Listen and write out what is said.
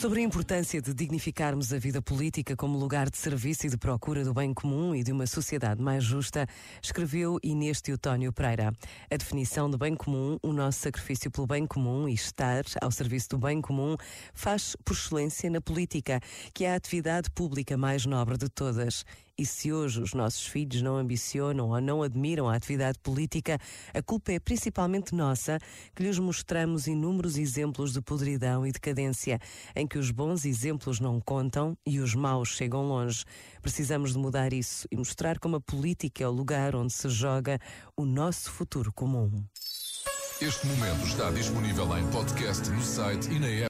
Sobre a importância de dignificarmos a vida política como lugar de serviço e de procura do bem comum e de uma sociedade mais justa, escreveu Inês Teotónio Pereira. A definição de bem comum, o nosso sacrifício pelo bem comum e estar ao serviço do bem comum, faz por excelência na política, que é a atividade pública mais nobre de todas. E se hoje os nossos filhos não ambicionam ou não admiram a atividade política, a culpa é principalmente nossa, que lhes mostramos inúmeros exemplos de podridão e decadência, em que os bons exemplos não contam e os maus chegam longe. Precisamos de mudar isso e mostrar como a política é o lugar onde se joga o nosso futuro comum. Este momento está disponível em podcast no site e na app.